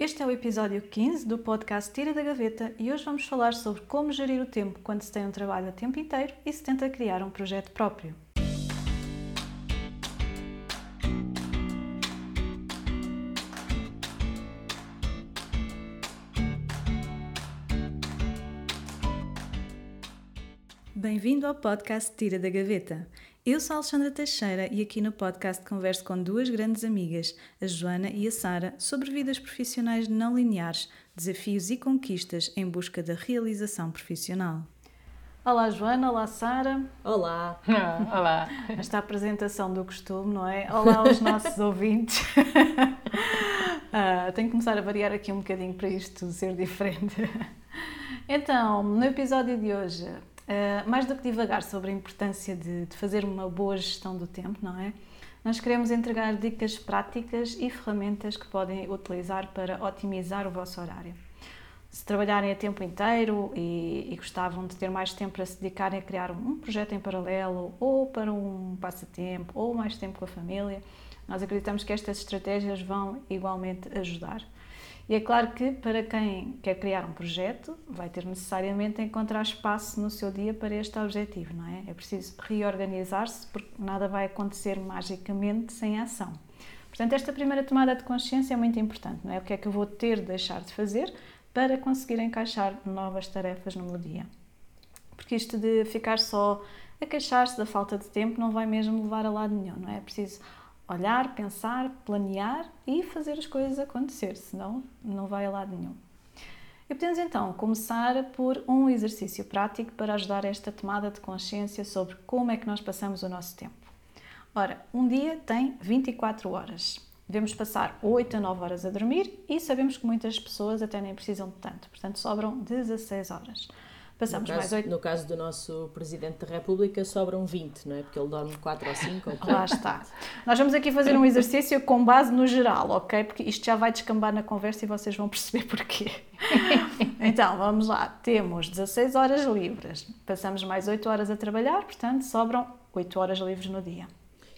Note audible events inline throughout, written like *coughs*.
Este é o episódio 15 do podcast Tira da Gaveta e hoje vamos falar sobre como gerir o tempo quando se tem um trabalho a tempo inteiro e se tenta criar um projeto próprio. Bem-vindo ao podcast Tira da Gaveta. Eu sou a Alexandra Teixeira e aqui no podcast converso com duas grandes amigas, a Joana e a Sara, sobre vidas profissionais não lineares, desafios e conquistas em busca da realização profissional. Olá Joana, olá Sara. Olá. *laughs* olá. Esta apresentação do costume, não é? Olá aos *laughs* nossos ouvintes. uh, *laughs* tenho que começar a variar aqui um bocadinho para isto ser diferente. Então, no episódio de hoje Uh, mais do que divagar sobre a importância de, de, fazer uma boa gestão do tempo, não é? Nós queremos entregar dicas práticas e ferramentas que podem utilizar para otimizar o vosso horário. Se trabalharem a tempo inteiro e, e gostavam de ter mais tempo para se dedicarem a criar um projeto em paralelo ou para um passatempo ou mais tempo com a família, nós acreditamos que estas estratégias vão igualmente ajudar. E é claro que para quem quer criar um projeto, vai ter necessariamente encontrar espaço no seu dia para este objetivo, não é? É preciso reorganizar-se porque nada vai acontecer magicamente sem ação. Portanto, esta primeira tomada de consciência é muito importante, não é? O que é que eu vou ter de deixar de fazer para conseguir encaixar novas tarefas no meu dia? Porque isto de ficar só a queixar-se da falta de tempo não vai mesmo levar a lado nenhum, não é? É preciso olhar, pensar, planear e fazer as coisas acontecer, senão não vai a lado nenhum. E podemos então começar por um exercício prático para ajudar esta tomada de consciência sobre como é que nós passamos o nosso tempo. Ora, um dia tem 24 horas. Devemos passar 8 a 9 horas a dormir e sabemos que muitas pessoas até nem precisam de tanto, portanto sobram 16 horas. Passamos caso, mais 8. No caso do nosso Presidente da República, sobram 20, não é? Porque ele dorme 4 ou 5. Ou Lá está. Nós vamos aqui fazer um exercício com base no geral, ok? Porque isto já vai descambar na conversa e vocês vão perceber porquê. *laughs* então, vamos lá. Temos 16 horas livres. Passamos mais 8 horas a trabalhar, portanto, sobram 8 horas livres no dia.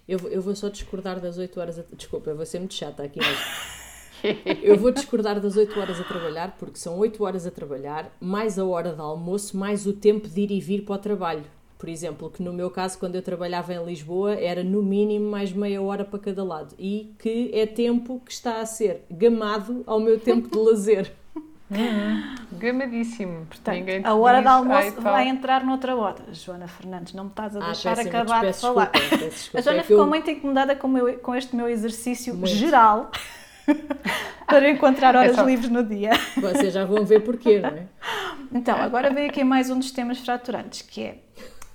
Eu, eu vou só discordar das 8 horas. A... Desculpa, eu vou ser muito chata aqui hoje. *laughs* *laughs* Eu vou discordar das 8 horas a trabalhar, porque são 8 horas a trabalhar, mais a hora de almoço, mais o tempo de ir e vir para o trabalho. Por exemplo, que no meu caso, quando eu trabalhava em Lisboa, era no mínimo mais meia hora para cada lado. E que é tempo que está a ser gamado ao meu tempo de lazer. *laughs* Gamadíssimo. Portanto, a hora de almoço vai entrar noutra hora. Joana Fernandes, não me estás a ah, deixar acabar de falar. Desculpa, desculpa, *laughs* a Joana é ficou eu... muito incomodada com, meu, com este meu exercício muito. geral. *laughs* para encontrar horas é só... livres no dia. Vocês já vão ver porquê, não é? Então, agora vem aqui mais um dos temas fraturantes, que é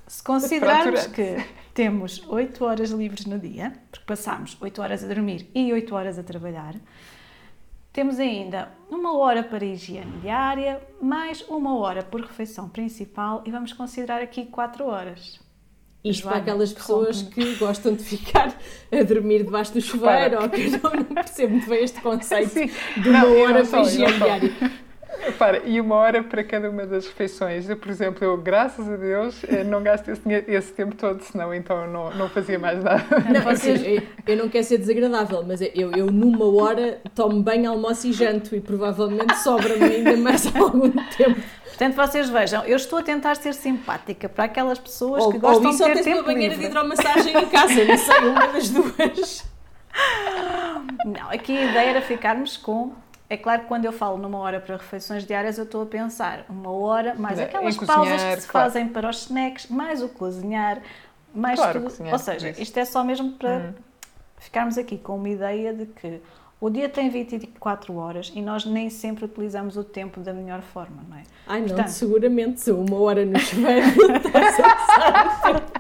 se considerarmos que temos 8 horas livres no dia, porque passamos 8 horas a dormir e 8 horas a trabalhar, temos ainda uma hora para higiene diária, mais uma hora por refeição principal e vamos considerar aqui 4 horas. Isto Joana, para aquelas pessoas que gostam de ficar a dormir debaixo do chuveiro ou que *laughs* não, não percebo muito bem este conceito Sim. de uma não, hora para higiene diária. Para, e uma hora para cada uma das refeições. Eu, por exemplo, eu, graças a Deus, eh, não gasto esse, esse tempo todo, senão então não, não fazia mais nada. Não, assim, eu, eu, não quero ser desagradável, mas eu, eu numa hora tomo banho, almoço e janto e provavelmente sobra-me ainda mais *laughs* algum tempo. Portanto, vocês vejam, eu estou a tentar ser simpática para aquelas pessoas ou, que gostam de ter tempo uma banheira livre. de hidromassagem em casa, não sei, uma das duas. Não, aqui a ideia era ficarmos com é claro que quando eu falo numa hora para refeições diárias, eu estou a pensar uma hora, mais aquelas pausas que se claro. fazem para os snacks, mais o cozinhar, mais claro, tudo. Cozinhar, Ou seja, isso. isto é só mesmo para hum. ficarmos aqui com uma ideia de que o dia tem 24 horas e nós nem sempre utilizamos o tempo da melhor forma, não é? Ai não, Portanto, seguramente se uma hora no chuveiro *laughs*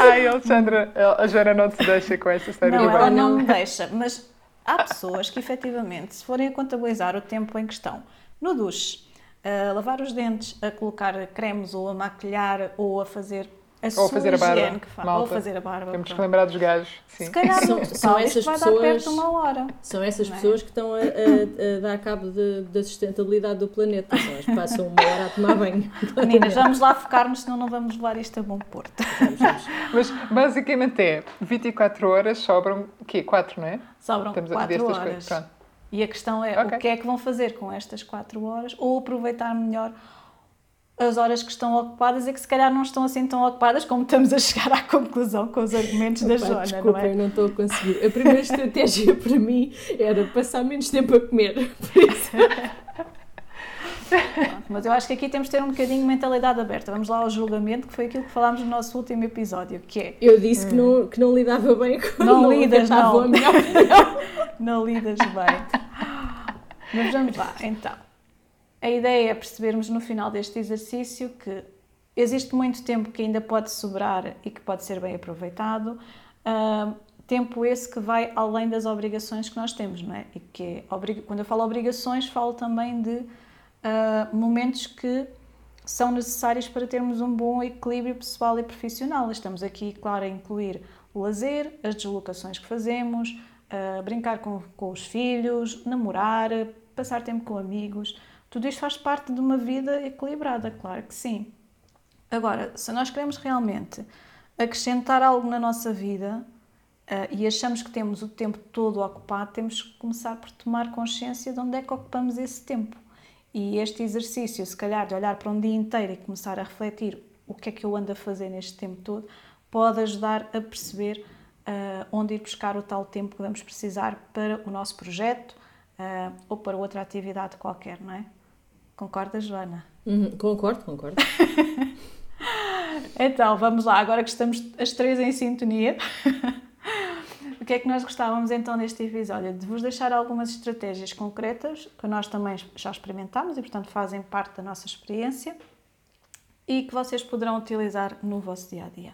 Ai, Alexandra, a Joana não te deixa com essa série Não, ela não me deixa, mas há pessoas que efetivamente, se forem a contabilizar o tempo em questão no duche, a lavar os dentes, a colocar cremes ou a maquilhar ou a fazer a ou fazer a barba. Que faz, ou fazer a barba. Temos que lembrar dos gajos. Sim. Se calhar são, são essas vai pessoas, dar perto de uma hora. São essas é? pessoas que estão a, a, a dar cabo da sustentabilidade do planeta. São as que passam uma hora a tomar banho. *laughs* Meninas, vamos lá focar-nos, senão não vamos levar isto a bom porto. Vamos, vamos. Mas basicamente é 24 horas, sobram o quê? 4, não é? Sobram Estamos 4 horas. Pronto. E a questão é okay. o que é que vão fazer com estas 4 horas ou aproveitar melhor as horas que estão ocupadas e que se calhar não estão assim tão ocupadas como estamos a chegar à conclusão com os argumentos da Joana, desculpa, não é? eu não estou a conseguir. A primeira *laughs* estratégia para mim era passar menos tempo a comer. Por isso... mas eu acho que aqui temos de ter um bocadinho de mentalidade aberta. Vamos lá ao julgamento, que foi aquilo que falámos no nosso último episódio, que é... Eu disse hum. que, não, que não lidava bem com Não, não lidas, não. *laughs* Não lidas bem. *laughs* Mas vamos lá, então. A ideia é percebermos no final deste exercício que existe muito tempo que ainda pode sobrar e que pode ser bem aproveitado. Uh, tempo esse que vai além das obrigações que nós temos, não é? E que é, quando eu falo obrigações, falo também de uh, momentos que são necessários para termos um bom equilíbrio pessoal e profissional. Estamos aqui, claro, a incluir o lazer, as deslocações que fazemos, uh, brincar com, com os filhos, namorar, passar tempo com amigos. Tudo isto faz parte de uma vida equilibrada, claro que sim. Agora, se nós queremos realmente acrescentar algo na nossa vida uh, e achamos que temos o tempo todo ocupado, temos que começar por tomar consciência de onde é que ocupamos esse tempo. E este exercício, se calhar, de olhar para um dia inteiro e começar a refletir o que é que eu ando a fazer neste tempo todo, pode ajudar a perceber uh, onde ir buscar o tal tempo que vamos precisar para o nosso projeto uh, ou para outra atividade qualquer, não é? Concordas, Joana? Uhum, concordo, concordo. *laughs* então, vamos lá, agora que estamos as três em sintonia. *laughs* o que é que nós gostávamos então neste episódio? De vos deixar algumas estratégias concretas que nós também já experimentámos e, portanto, fazem parte da nossa experiência e que vocês poderão utilizar no vosso dia a dia.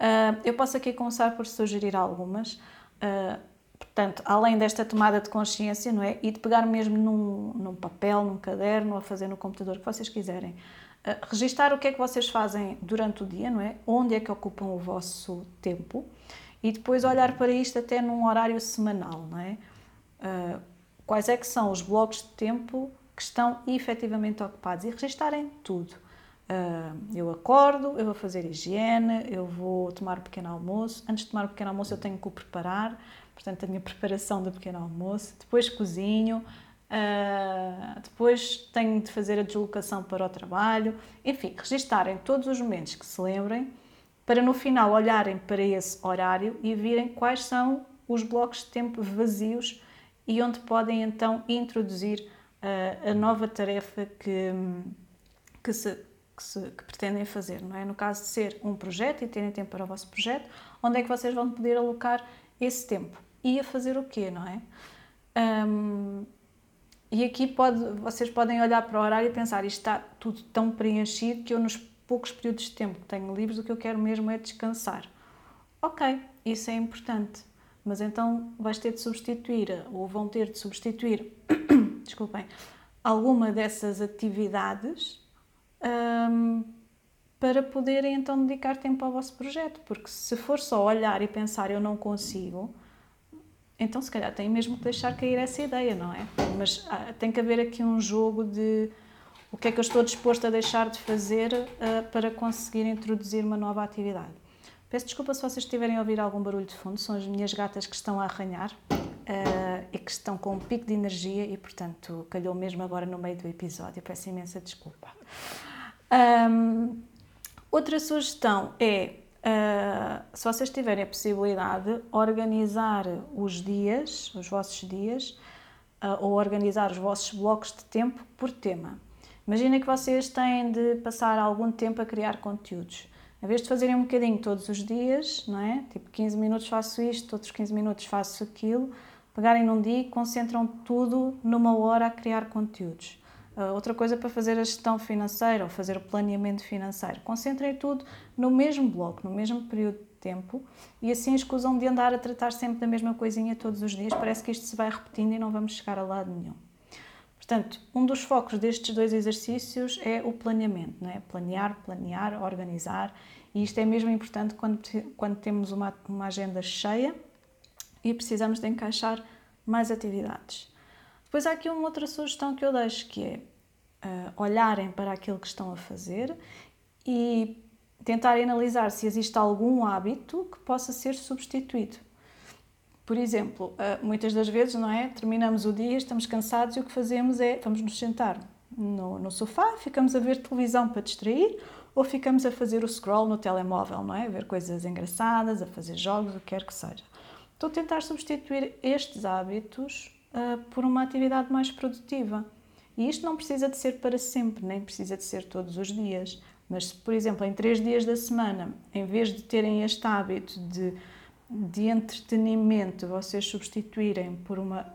Uh, eu posso aqui começar por sugerir algumas. Uh, Portanto, além desta tomada de consciência, não é? E de pegar mesmo num, num papel, num caderno, a fazer no computador, que vocês quiserem. Uh, registar o que é que vocês fazem durante o dia, não é? Onde é que ocupam o vosso tempo e depois olhar para isto até num horário semanal, não é? Uh, quais é que são os blocos de tempo que estão efetivamente ocupados e registarem tudo. Uh, eu acordo, eu vou fazer higiene, eu vou tomar um pequeno almoço. Antes de tomar o um pequeno almoço, eu tenho que o preparar portanto, a minha preparação do pequeno almoço, depois cozinho, uh, depois tenho de fazer a deslocação para o trabalho, enfim, registarem todos os momentos que se lembrem, para no final olharem para esse horário e virem quais são os blocos de tempo vazios e onde podem então introduzir uh, a nova tarefa que, que, se, que, se, que, pretendem fazer, não é? No caso de ser um projeto e terem tempo para o vosso projeto, onde é que vocês vão poder alocar esse tempo? ia fazer o quê, não é? Um, e aqui pode, vocês podem olhar para o horário e pensar, isto está tudo tão preenchido que eu nos poucos períodos de tempo que tenho livres, o que eu quero mesmo é descansar. Ok, isso é importante, mas então vais ter de substituir, ou vão ter de substituir, *coughs* desculpem, alguma dessas atividades um, para poderem então dedicar tempo ao vosso projeto, porque se for só olhar e pensar eu não consigo, então se calhar tem mesmo que deixar cair essa ideia, não é? Mas ah, tem que haver aqui um jogo de o que é que eu estou disposto a deixar de fazer uh, para conseguir introduzir uma nova atividade. Peço desculpa se vocês estiverem a ouvir algum barulho de fundo, são as minhas gatas que estão a arranhar uh, e que estão com um pico de energia e, portanto, calhou mesmo agora no meio do episódio. Peço imensa desculpa. Um, outra sugestão é Uh, se vocês tiverem a possibilidade, organizar os dias, os vossos dias, uh, ou organizar os vossos blocos de tempo por tema. Imagina que vocês têm de passar algum tempo a criar conteúdos. Em vez de fazerem um bocadinho todos os dias, não é? Tipo 15 minutos faço isto, outros 15 minutos faço aquilo, pegarem num dia e concentram tudo numa hora a criar conteúdos. Uh, outra coisa para fazer a gestão financeira ou fazer o planeamento financeiro. Concentrem tudo no mesmo bloco, no mesmo período de tempo e assim escusam de andar a tratar sempre da mesma coisinha todos os dias. Parece que isto se vai repetindo e não vamos chegar a lado nenhum. Portanto, um dos focos destes dois exercícios é o planeamento, não é? Planear, planear, organizar. E isto é mesmo importante quando, quando temos uma, uma agenda cheia e precisamos de encaixar mais atividades. Depois há aqui uma outra sugestão que eu deixo, que é uh, olharem para aquilo que estão a fazer e tentarem analisar se existe algum hábito que possa ser substituído. Por exemplo, ah, muitas das vezes, não é? Terminamos o dia, estamos cansados e o que fazemos é vamos nos sentar no, no sofá, ficamos a ver televisão para distrair ou ficamos a fazer o scroll no telemóvel, não é? A ver coisas engraçadas, a fazer jogos, o que quer que seja. A tentar substituir estes hábitos uh, por uma atividade mais produtiva. E isto não precisa de ser para sempre, nem precisa de ser todos os dias. Mas por exemplo, em três dias da semana, em vez de terem este hábito de, de entretenimento, vocês substituírem por uma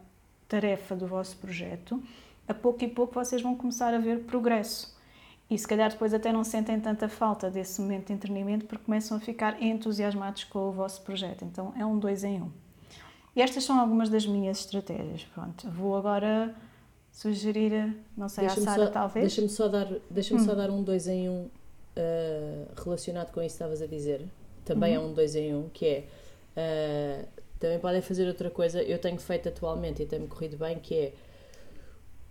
tarefa do vosso projeto, a pouco e pouco vocês vão começar a ver progresso. E se calhar depois até não sentem tanta falta desse momento de entretenimento porque começam a ficar entusiasmados com o vosso projeto. Então é um dois em um. E estas são algumas das minhas estratégias. Pronto, vou agora sugerir, não sei, deixa à Sara talvez. Deixa-me só dar, deixa hum. só dar um dois em um uh, relacionado com isso que estavas a dizer. Também é uhum. é um dois em um, que é uh, também podem fazer outra coisa. Eu tenho feito atualmente e tem-me corrido bem, que é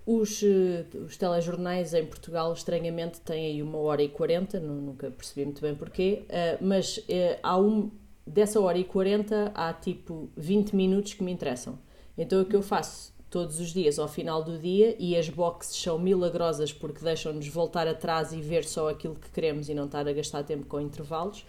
os, eh, os telejornais em Portugal, estranhamente, têm aí uma hora e quarenta, nunca percebi muito bem porquê, uh, mas uh, há um, dessa hora e quarenta há tipo 20 minutos que me interessam. Então o que eu faço todos os dias ao final do dia e as boxes são milagrosas porque deixam-nos voltar atrás e ver só aquilo que queremos e não estar a gastar tempo com intervalos.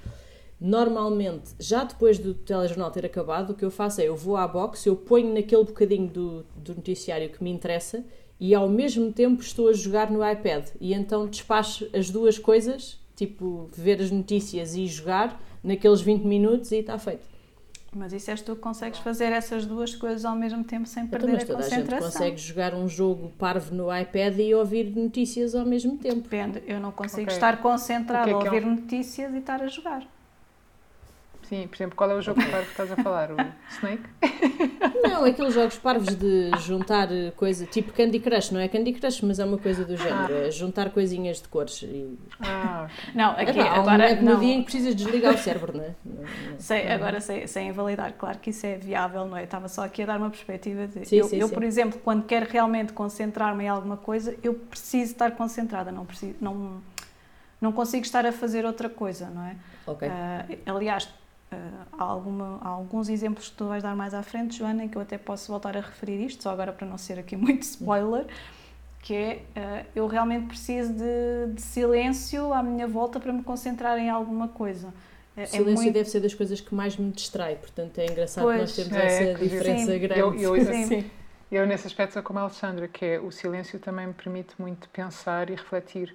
Normalmente, já depois do telejornal ter acabado, o que eu faço é eu vou à box, eu ponho naquele bocadinho do, do noticiário que me interessa e ao mesmo tempo estou a jogar no iPad. E então despacho as duas coisas, tipo ver as notícias e jogar, naqueles 20 minutos e está feito. Mas isso és tu que consegues fazer essas duas coisas ao mesmo tempo sem então, perder então, mas toda a, concentração. A gente consegue jogar um jogo parvo no iPad e ouvir notícias ao mesmo tempo. Depende, eu não consigo okay. estar concentrado é a ouvir é um... notícias e estar a jogar. Sim, por exemplo, qual é o jogo parvo que estás a falar? O *laughs* Snake? Não, aqueles jogos parvos de juntar coisa, tipo Candy Crush, não é Candy Crush, mas é uma coisa do género, ah. é juntar coisinhas de cores. E... Ah, não, aqui Epá, agora. Um não. no dia em que precisas desligar o cérebro, não é? *laughs* Não. Sei, agora sem, sem invalidar, claro que isso é viável, não é? Estava só aqui a dar uma perspectiva de. Sim, eu, sim, eu sim. por exemplo, quando quero realmente concentrar-me em alguma coisa, eu preciso estar concentrada, não preciso. Não, não consigo estar a fazer outra coisa, não é? Ok. Uh, aliás, Uh, há, alguma, há, alguns exemplos que tu vais dar mais à frente, Joana, em que eu até posso voltar a referir isto, só agora para não ser aqui *laughs* muito spoiler, que é uh, eu realmente preciso de, de, silêncio à minha volta para me concentrar em alguma coisa. É, o silêncio é muito... deve ser das coisas que mais me distrai, portanto é engraçado pois, nós termos é, essa diferença sim. grande. Eu, eu, sim. eu, nesse aspecto, sou como a Alexandra, que é o silêncio também me permite muito pensar e refletir.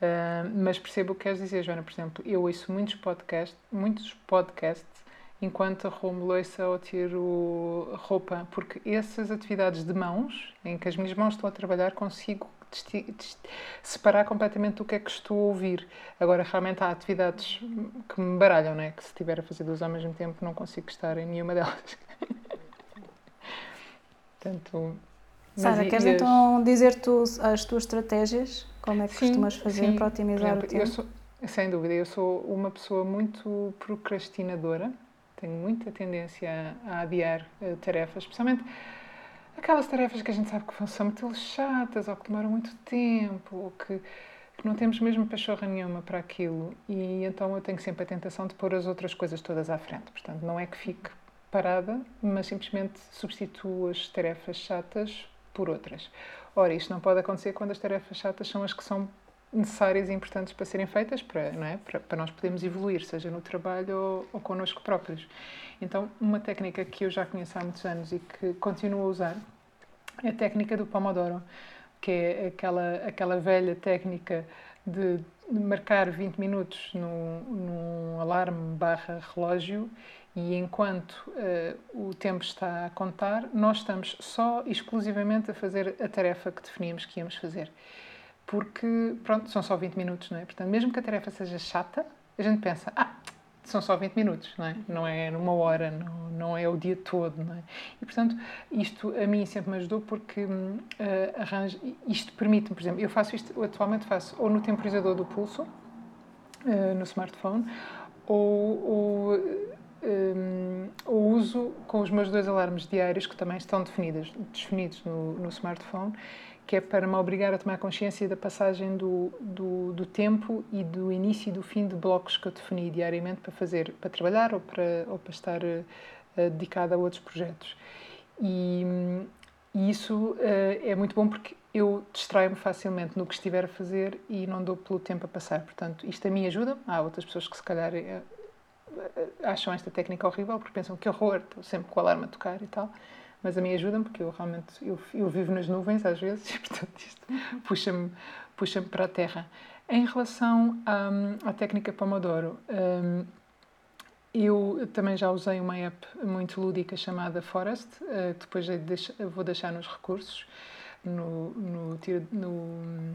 Uh, mas percebo o que queres dizer, Joana. Por exemplo, eu ouço muitos podcasts, muitos podcasts enquanto arrumo louça ou tiro roupa, porque essas atividades de mãos, em que as minhas mãos estão a trabalhar, consigo separar completamente o que é que estou a ouvir. Agora, realmente há atividades que me baralham, não é? Que se estiver a fazer duas ao mesmo tempo, não consigo estar em nenhuma delas. *laughs* Portanto, Sara, queres as... então dizer tu as tuas estratégias? Como é que sim, costumas fazer sim. para otimizar exemplo, o tempo? Sou, sem dúvida, eu sou uma pessoa muito procrastinadora, tenho muita tendência a adiar uh, tarefas, especialmente aquelas tarefas que a gente sabe que são muito chatas ou que demoram muito tempo ou que, que não temos mesmo pachorra nenhuma para aquilo e então eu tenho sempre a tentação de pôr as outras coisas todas à frente. Portanto, não é que fique parada, mas simplesmente substituo as tarefas chatas por outras. Ora, isto não pode acontecer quando as tarefas chatas são as que são necessárias e importantes para serem feitas, para, não é? para, para nós podermos evoluir, seja no trabalho ou, ou connosco próprios. Então, uma técnica que eu já conheço há muitos anos e que continuo a usar é a técnica do Pomodoro, que é aquela, aquela velha técnica de, marcar 20 minutos num, num alarme barra relógio e enquanto uh, o tempo está a contar, nós estamos só exclusivamente a fazer a tarefa que definíamos que íamos fazer. Porque, pronto, são só 20 minutos, não é? Portanto, mesmo que a tarefa seja chata, a gente pensa, ah, são só 20 minutos, não é? Não é numa hora, não, não é o dia todo, não é? E, portanto, isto a mim sempre me ajudou porque uh, arranjo, isto permite-me, por exemplo, eu faço isto, atualmente faço ou no temporizador do pulso, uh, no smartphone, ou, ou um, o uso com os meus dois alarmes diários, que também estão definidos, definidos no, no smartphone, que é para me obrigar a tomar consciência da passagem do, do, do, tempo e do início e do fim de blocos que eu defini diariamente para fazer, para trabalhar ou para, ou para estar uh, dedicada a outros projetos. E, e isso é muito bom porque eu distraio-me facilmente no que estiver a fazer e não dou pelo tempo a passar. Portanto, isto a mim ajuda. Há outras pessoas que se calhar acham esta técnica horrível porque pensam que horror, estou sempre com o alarme a tocar e tal. Mas a mim ajuda-me porque eu realmente eu, eu vivo nas nuvens às vezes *laughs* e, portanto, isto puxa-me puxa para a terra. Em relação à, à técnica Pomodoro, um, eu também já usei uma app muito lúdica chamada Forest, uh, depois vou deixar nos recursos, no, no, no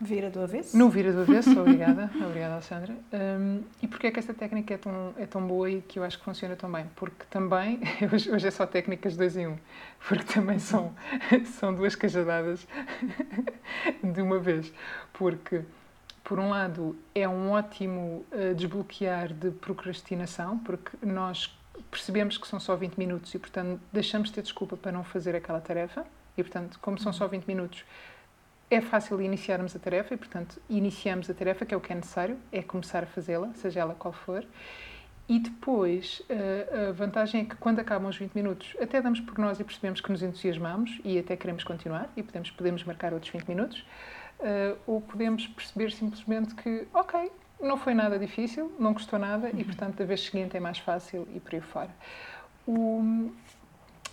Vira do avesso? No vira do avesso, *laughs* obrigada. obrigada, Alexandra. Um, e porquê é que esta técnica é tão, é tão boa e que eu acho que funciona tão bem? Porque também, *laughs* hoje, hoje é só técnicas dois em um, porque também são, *laughs* são duas cajadadas de uma vez. Porque, por um lado, é um ótimo uh, desbloquear de procrastinação, porque nós percebemos que são só 20 minutos e, portanto, deixamos de ter desculpa para não fazer aquela tarefa. E, portanto, como são só 20 minutos, é fácil iniciarmos a tarefa e, portanto, iniciamos a tarefa, que é o que é necessário, é começar a fazê-la, seja ela qual for. E depois, eh, a vantagem é que quando acabam os 20 minutos, até damos por nós e percebemos que nos entusiasmamos e até queremos continuar e podemos, podemos marcar outros 20 minutos, eh, ou podemos perceber simplesmente que, ok, não foi nada difícil, não custou nada e, portanto, da vez seguinte é mais fácil e por aí fora. O,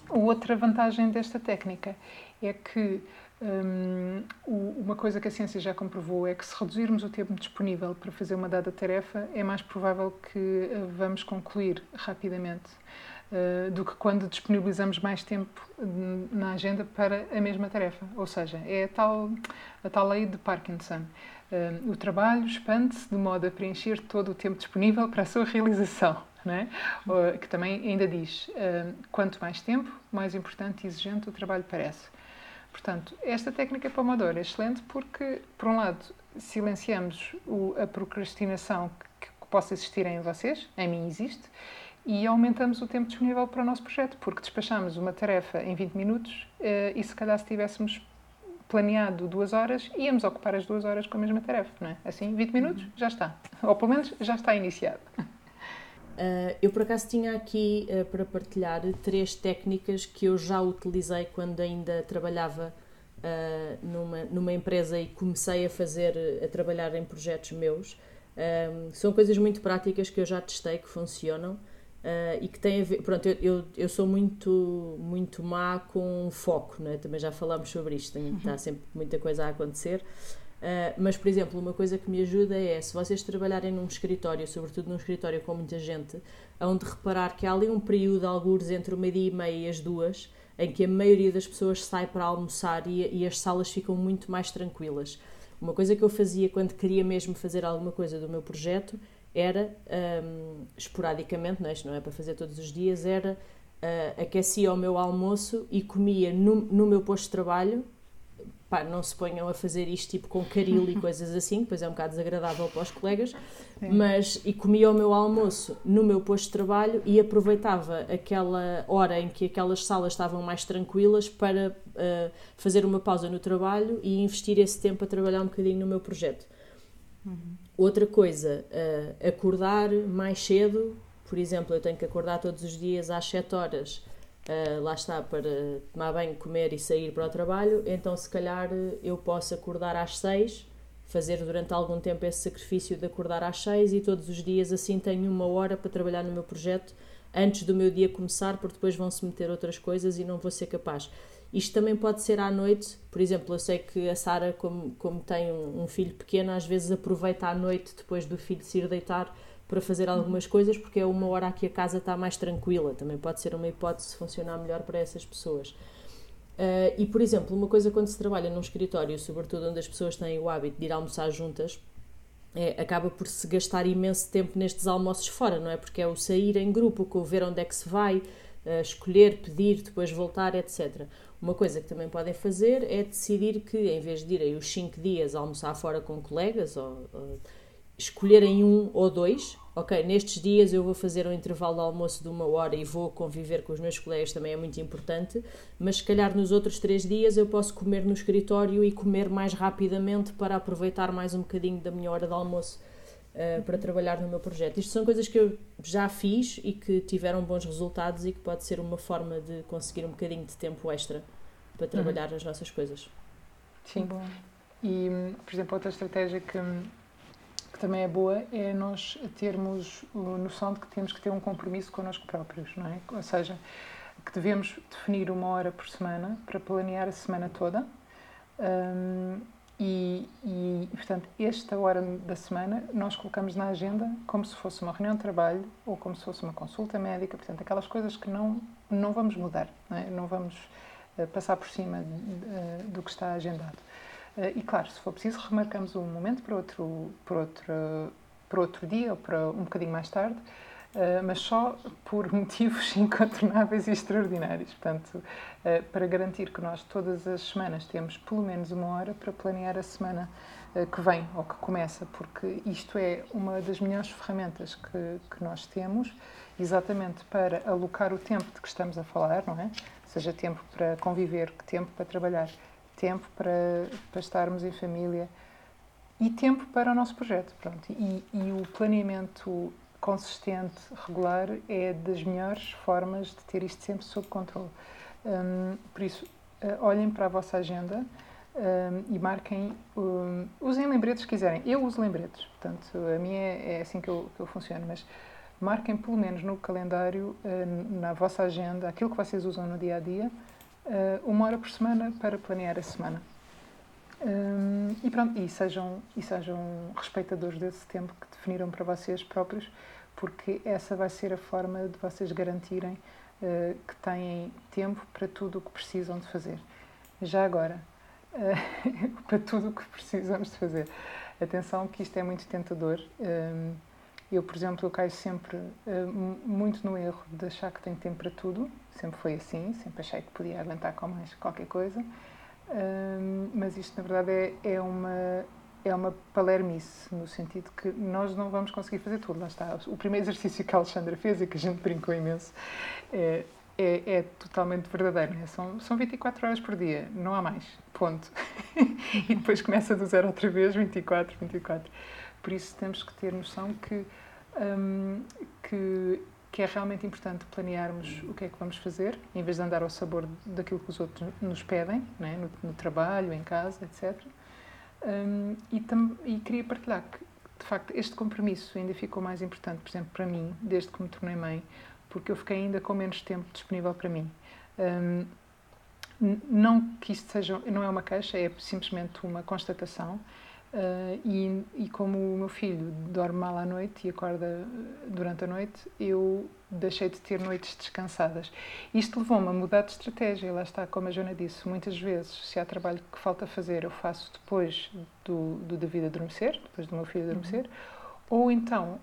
outra vantagem desta técnica é que um, uma coisa que a ciência já comprovou é que se reduzirmos o tempo disponível para fazer uma dada tarefa, é mais provável que uh, vamos concluir rapidamente uh, do que quando disponibilizamos mais tempo na agenda para a mesma tarefa. Ou seja, é a tal, a tal lei de Parkinson. Uh, o trabalho expande-se de modo a preencher todo o tempo disponível para a sua realização. É? que também ainda diz: quanto mais tempo, mais importante e exigente o trabalho parece. Portanto, esta técnica Pomodoro é excelente porque, por um lado, silenciamos o, a procrastinação que, que possa existir em vocês, em mim existe, e aumentamos o tempo disponível para o nosso projeto, porque despachamos uma tarefa em 20 minutos eh, e se calhar se tivéssemos planeado duas horas, íamos ocupar as duas horas com a mesma tarefa, não é? Assim, 20 minutos, uhum. já está. Ou pelo menos já está iniciado. Uh, eu por acaso tinha aqui uh, para partilhar três técnicas que eu já utilizei quando ainda trabalhava uh, numa, numa empresa e comecei a fazer, a trabalhar em projetos meus. são coisas muito práticas que eu já testei que funcionam e que têm a ver. Pronto, eu, eu, eu, sou muito, muito má com foco, né? também já falámos sobre isto, tem, está sempre muita coisa a acontecer. Uh, mas, por exemplo, uma coisa que me ajuda é se vocês trabalharem num escritório, sobretudo num escritório com muita gente, hão de reparar que há ali um período, alguns entre o meio-dia e meia e as duas, em que a maioria das pessoas sai para almoçar e, e, as salas ficam muito mais tranquilas. Uma coisa que eu fazia quando queria mesmo fazer alguma coisa do meu projeto era, um, esporadicamente, não é? isto não é para fazer todos os dias, era uh, aquecia o meu almoço e comia no, no meu posto de trabalho pá, não se ponham a fazer isto tipo com caril e *laughs* coisas assim, depois é um bocado desagradável para os colegas, Sim. mas e comia o meu almoço no meu posto de trabalho e aproveitava aquela hora em que aquelas salas estavam mais tranquilas para uh, fazer uma pausa no trabalho e investir esse tempo a trabalhar um bocadinho no meu projeto. Uhum. Outra coisa, uh, acordar mais cedo, por exemplo, eu tenho que acordar todos os dias às 7 horas uh, lá está, para tomar banho, comer e sair para o trabalho, então se calhar eu posso acordar às seis, fazer durante algum tempo esse sacrifício de acordar às seis e todos os dias assim tenho uma hora para trabalhar no meu projeto antes do meu dia começar, porque depois vão-se meter outras coisas e não vou ser capaz. Isto também pode ser à noite, por exemplo, eu sei que a Sara, como, como tem um, um filho pequeno, às vezes aproveita à noite, depois do filho se ir deitar, para fazer algumas coisas, porque é uma hora que a casa está mais tranquila. Também pode ser uma hipótese funcionar melhor para essas pessoas. Uh, e, por exemplo, uma coisa quando se trabalha num escritório, sobretudo onde as pessoas têm o hábito de ir almoçar juntas, é, acaba por se gastar imenso tempo nestes almoços fora, não é? Porque é o sair em grupo, o ver onde é que se vai, uh, escolher, pedir, depois voltar, etc. Uma coisa que também podem fazer é decidir que, em vez de irem os 5 dias almoçar fora com colegas ou, ou escolherem um ou dois, ok, nestes dias eu vou fazer um intervalo de almoço de uma hora e vou conviver com os meus colegas, também é muito importante, mas se calhar nos outros três dias eu posso comer no escritório e comer mais rapidamente para aproveitar mais um bocadinho da minha hora de almoço uh, para trabalhar no meu projeto. Isto são coisas que eu já fiz e que tiveram bons resultados e que pode ser uma forma de conseguir um bocadinho de tempo extra para trabalhar uhum. as nossas coisas. Sim. Bom. E, por exemplo, outra estratégia que, que também é boa é nós termos noção de que temos que ter um compromisso connosco próprios, não é? Ou seja, que devemos definir uma hora por semana para planear a semana toda. Um, e, e, portanto, esta hora da semana nós colocamos na agenda como se fosse uma reunião de trabalho ou como se fosse uma consulta médica, portanto, aquelas coisas que não, não vamos mudar, não, é? não vamos uh, passar por cima de, uh, do que está agendado. Uh, e, claro, se for preciso, remarcamos um momento para outro, para outro, para outro dia ou para um bocadinho mais tarde, Uh, mas só por *laughs* motivos incontornáveis e extraordinários. Portanto, uh, para garantir que nós todas as semanas temos pelo menos uma hora para planear a semana que vem ou que começa, porque isto é uma das melhores ferramentas que, que nós temos, exatamente para alocar o tempo de que estamos a falar, não é? Seja tempo para conviver, tempo para trabalhar, tempo para, para estarmos em família e tempo para o nosso projeto. Pronto. E, e o planeamento consistente, regular, é das melhores formas de ter isto sempre sob controle. Um, por isso, uh, olhem para a vossa agenda um, e marquem, um, usem lembretes se quiserem. Eu uso lembretes, portanto, a minha é, é assim que eu, que eu funciono, mas marquem pelo menos no calendário, uh, na vossa agenda, aquilo que vocês usam no dia a dia, uma hora por semana para planear a semana. Um, e pronto, e sejam, e sejam respeitadores desse tempo que definiram para vocês próprios, porque essa vai ser a forma de vocês garantirem uh, que têm tempo para tudo o que precisam de fazer. Já agora, uh, *laughs* para tudo o que precisamos de fazer. Atenção que isto é muito tentador. Um, eu, por exemplo, eu caio sempre uh, muito no erro de achar que tenho tempo para tudo. Sempre foi assim, sempre achei que podia aguentar com mais qualquer coisa. Um, mas isto, na verdade, é, é uma é uma palermice, no sentido que nós não vamos conseguir fazer tudo. Lá está. O primeiro exercício que a Alexandra fez e que a gente brincou imenso é, é, é totalmente verdadeiro. Né? São, são 24 horas por dia, não há mais. Ponto. *laughs* e depois começa do zero outra vez, 24, 24. Por isso temos que ter noção que, um, que, que é realmente importante planearmos o que é que vamos fazer, em vez de andar ao sabor daquilo que os outros nos pedem, né? no, no trabalho, em casa, etc um, e, tam, e queria partilhar que, de facto, este compromisso ainda ficou mais importante, por exemplo, para mim, desde que me tornei mãe, porque eu fiquei ainda com menos tempo disponível para mim. Um, não que isto seja, não é uma queixa, é simplesmente uma constatação. Uh, e, e, como o meu filho dorme mal à noite e acorda durante a noite, eu deixei de ter noites descansadas. Isto levou-me a mudar de estratégia, lá está, como a Joana disse, muitas vezes, se há trabalho que falta fazer, eu faço depois do, do devido adormecer, depois do meu filho adormecer, uhum. ou então,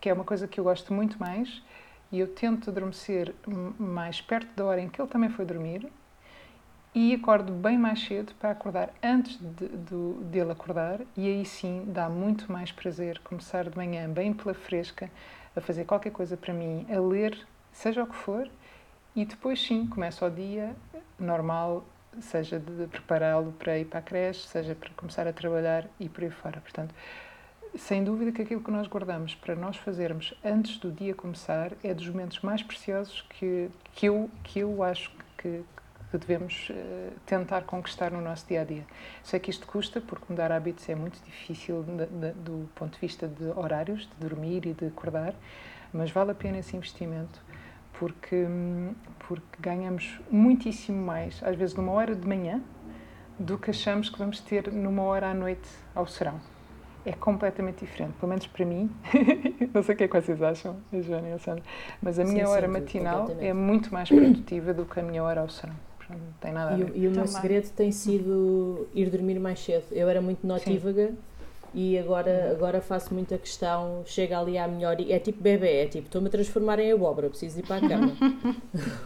que é uma coisa que eu gosto muito mais, e eu tento adormecer mais perto da hora em que ele também foi dormir, e acordo bem mais cedo para acordar antes de, de, dele acordar e aí sim dá muito mais prazer começar de manhã bem pela fresca a fazer qualquer coisa para mim, a ler, seja o que for, e depois sim começa o dia normal, seja de prepará-lo para ir para a creche, seja para começar a trabalhar e por aí fora. Portanto, sem dúvida que aquilo que nós guardamos para nós fazermos antes do dia começar é dos momentos mais preciosos que, que, eu, que eu acho que, que devemos uh, tentar conquistar no nosso dia a dia. Sei que isto custa, porque mudar hábitos é muito difícil de, de, do ponto de vista de horários, de dormir e de acordar, mas vale a pena esse investimento porque, porque ganhamos muitíssimo mais, às vezes numa hora de manhã, do que achamos que vamos ter numa hora à noite ao serão. É completamente diferente, pelo menos para mim. *laughs* não sei o que é que vocês acham, a Joana e a Sandra, mas a minha sim, hora sim, matinal é muito mais produtiva do que a minha hora ao serão não tem nada a ver. E, e o meu segredo tem sido ir dormir mais cedo. Eu era muito notívaga Sim. e agora, agora faço muita questão, chega ali à melhor. É tipo bebê, é tipo, estou-me a transformar em abóbora, preciso ir para a *laughs* cama.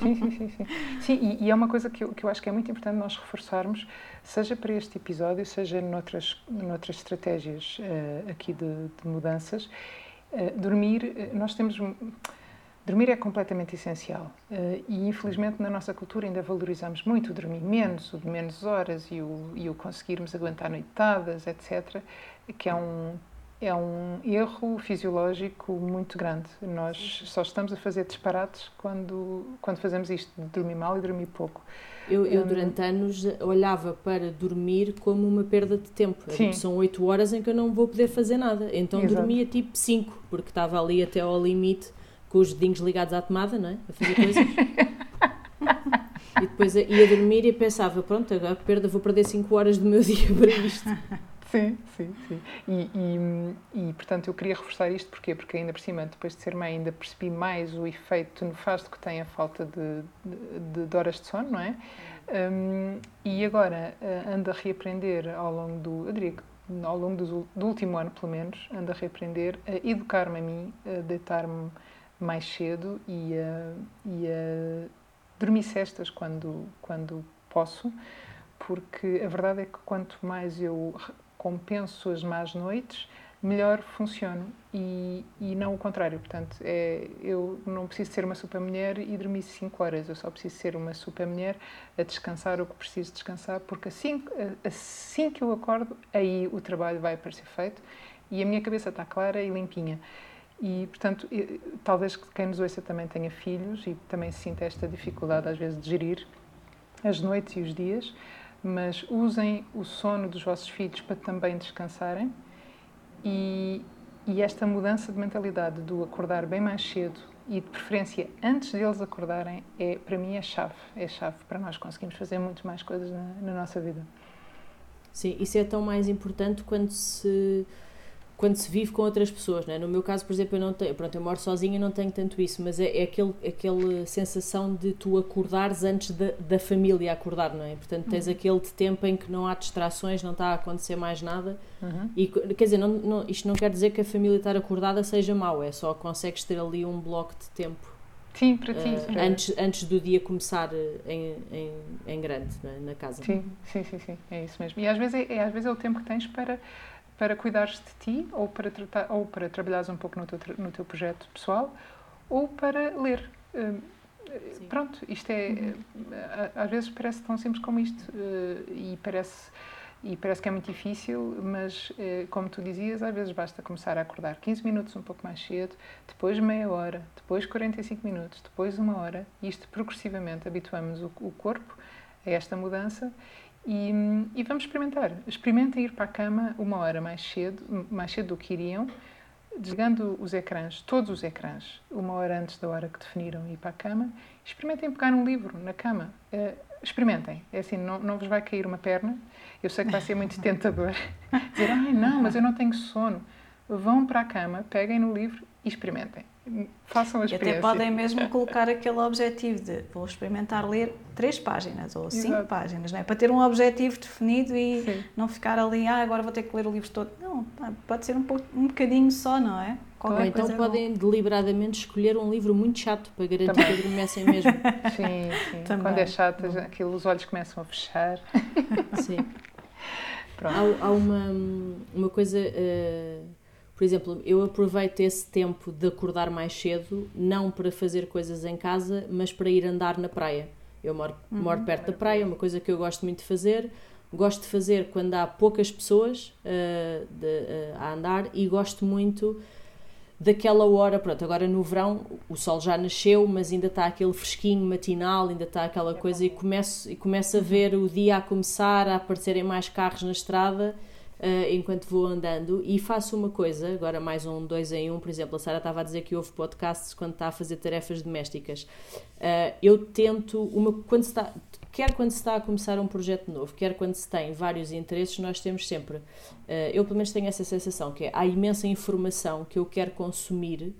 sim, sim, sim. Sim, sim e, e, é uma coisa que eu, que eu acho que é muito importante nós reforçarmos, seja para este episódio, seja noutras, noutras estratégias uh, aqui de, de mudanças. Uh, dormir, eh, nós temos Dormir é completamente essencial uh, e, infelizmente, na nossa cultura ainda valorizamos muito o dormir menos, o de menos horas e o, e o conseguirmos aguentar noitadas, etc., que é um é um erro fisiológico muito grande. Nós só estamos a fazer disparates quando, quando fazemos isto, de dormir mal e dormir pouco. Eu, eu, durante anos, olhava para dormir como uma perda de tempo. Tipo, são 8 horas em que eu não vou poder fazer nada. Então Exato. dormia tipo 5, porque estava ali até ao limite, com os dedinhos ligados à tomada, não é? A fazer coisas. e depois ia dormir e pensava: pronto, agora perda, vou perder 5 horas do meu *laughs* dia para isto. Sim, sim, sim. E, e, e, portanto eu queria reforçar isto porquê? porque ainda por cima, depois de ser mãe, ainda percebi mais o efeito nefasto que tem a falta de, de, de horas de sono, não é? Um, e agora uh, ando a reaprender ao longo do, eu diria que ao longo do, do último ano pelo menos, ando a reaprender a educar-me a mim, a deitar-me mais cedo e a, e a dormir cestas quando, quando posso, porque a verdade é que quanto mais eu compenso as más noites, melhor funciono e, e não o contrário. Portanto, é, eu não preciso ser uma super mulher e dormir 5 horas, eu só preciso ser uma super mulher a descansar o que preciso descansar, porque assim, assim que eu acordo, aí o trabalho vai para ser feito e a minha cabeça está clara e limpinha. E, portanto, talvez quem nos ouça também tenha filhos e também sinta esta dificuldade, às vezes, de gerir as noites e os dias mas usem o sono dos vossos filhos para também descansarem. E, e esta mudança de mentalidade do acordar bem mais cedo e de preferência antes deles acordarem é para mim é chave. É chave para nós conseguirmos fazer muito mais coisas na, na nossa vida. Sim isso é tão mais importante quando se quando se vive com outras pessoas, não é? No meu caso, por exemplo, eu não tenho, pronto, eu moro sozinha e não tenho tanto isso, mas é, é aquele, aquela sensação de tu acordares antes da, da família acordar, não é? Portanto, tens uhum. aquele tempo em que não há distrações, não está a acontecer mais nada. Uhum. E, quer dizer, não, não, isto não quer dizer que a família estar acordada seja mau, é só consegues ter ali um bloco de tempo. Sim, para ti. Uh, antes, antes do dia começar em, em, em grande, é? na casa. Sim, sim, sim, sim, é isso mesmo. E às vezes é, é, às vezes é o tempo que tens para para cuidares de ti ou para tratar ou para trabalhares um pouco no teu no teu projeto pessoal ou para ler hum, pronto isto é uhum. às vezes parece tão simples como isto eh, e parece e parece que é muito difícil, mas eh, como tu dizias, às vezes basta começar a acordar 15 minutos um pouco mais cedo, depois meia hora, depois 45 minutos, depois uma hora. Isto progressivamente habituamos o, o corpo a esta mudança e, e, vamos experimentar. Experimentem ir para a cama uma hora mais cedo, mais cedo do que iriam, desligando os ecrãs, todos os ecrãs, uma hora antes da hora que definiram ir para a cama. Experimentem pegar um livro na cama. Uh, experimentem. É assim, não, não vos vai cair uma perna. Eu sei que vai ser muito *laughs* tentador dizer, ai não, mas eu não tenho sono. Vão para a cama, peguem no livro e experimentem façam a experiência. E até podem mesmo colocar aquele objetivo de vou experimentar ler três páginas ou cinco Exato. páginas, não é? Para ter um objetivo definido e Sim. não ficar ali, ah, agora vou ter que ler o livro todo. Não, pode ser um, pouco, um bocadinho só, não é? Qualquer ou então podem bom. deliberadamente escolher um livro muito chato para garantir Também. que adormecem mesmo. *laughs* Sim, sim. Também. Quando é chato, aquilo, os olhos começam a fechar. Sim. *laughs* Há, há, uma, uma coisa. Uh, por exemplo, eu aproveito esse tempo de acordar mais cedo, não para fazer coisas em casa, mas para ir andar na praia. Eu moro, uhum. moro perto da praia, é uma coisa que eu gosto muito de fazer. Gosto de fazer quando há poucas pessoas uh, de, uh, a andar e gosto muito daquela hora. Pronto, agora no verão o sol já nasceu, mas ainda está aquele fresquinho matinal, ainda está aquela coisa e começo, e começo a ver o dia a começar, a aparecerem mais carros na estrada uh, enquanto vou andando e faço uma coisa, agora mais um dois em um, por exemplo, a Sara estava a dizer que houve podcasts quando está a fazer tarefas domésticas. Uh, eu tento, uma, quando se está, quer quando se está a começar um projeto novo, quer quando se tem vários interesses, nós temos sempre, uh, eu pelo menos tenho essa sensação, que é, há imensa informação que eu quero consumir,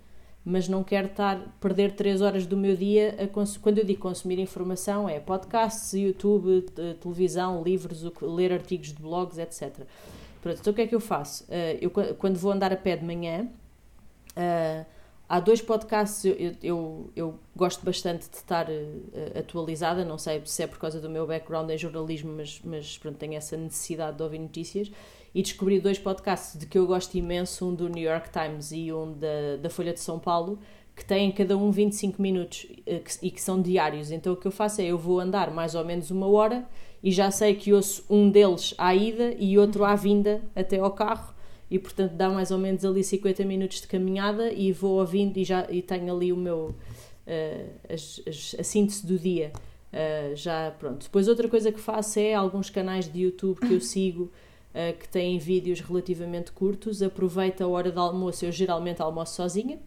mas não quero estar perder três horas do meu dia a quando eu digo consumir informação é podcasts, YouTube, televisão, livros, ler artigos de blogs, etc. Pronto, então o que é que eu faço? Uh, eu, quando vou andar a pé de manhã, uh, há dois podcasts, eu, eu, eu, gosto bastante de estar uh, atualizada, não sei se é por causa do meu background em jornalismo, mas, mas pronto, tenho essa necessidade de ouvir notícias, e descobri dois podcasts de que eu gosto imenso, um do New York Times e um da, da Folha de São Paulo, que têm cada um 25 minutos e que são diários. Então o que eu faço é, eu vou andar mais ou menos uma hora e já sei que ouço um deles à ida e outro à vinda até ao carro e portanto dá mais ou menos ali 50 minutos de caminhada e vou ouvindo e já e tenho ali o meu uh, as, as, a síntese do dia uh, já pronto. Depois outra coisa que faço é alguns canais de YouTube que eu sigo uh, que têm vídeos relativamente curtos, aproveito a hora de almoço, eu geralmente almoço sozinha,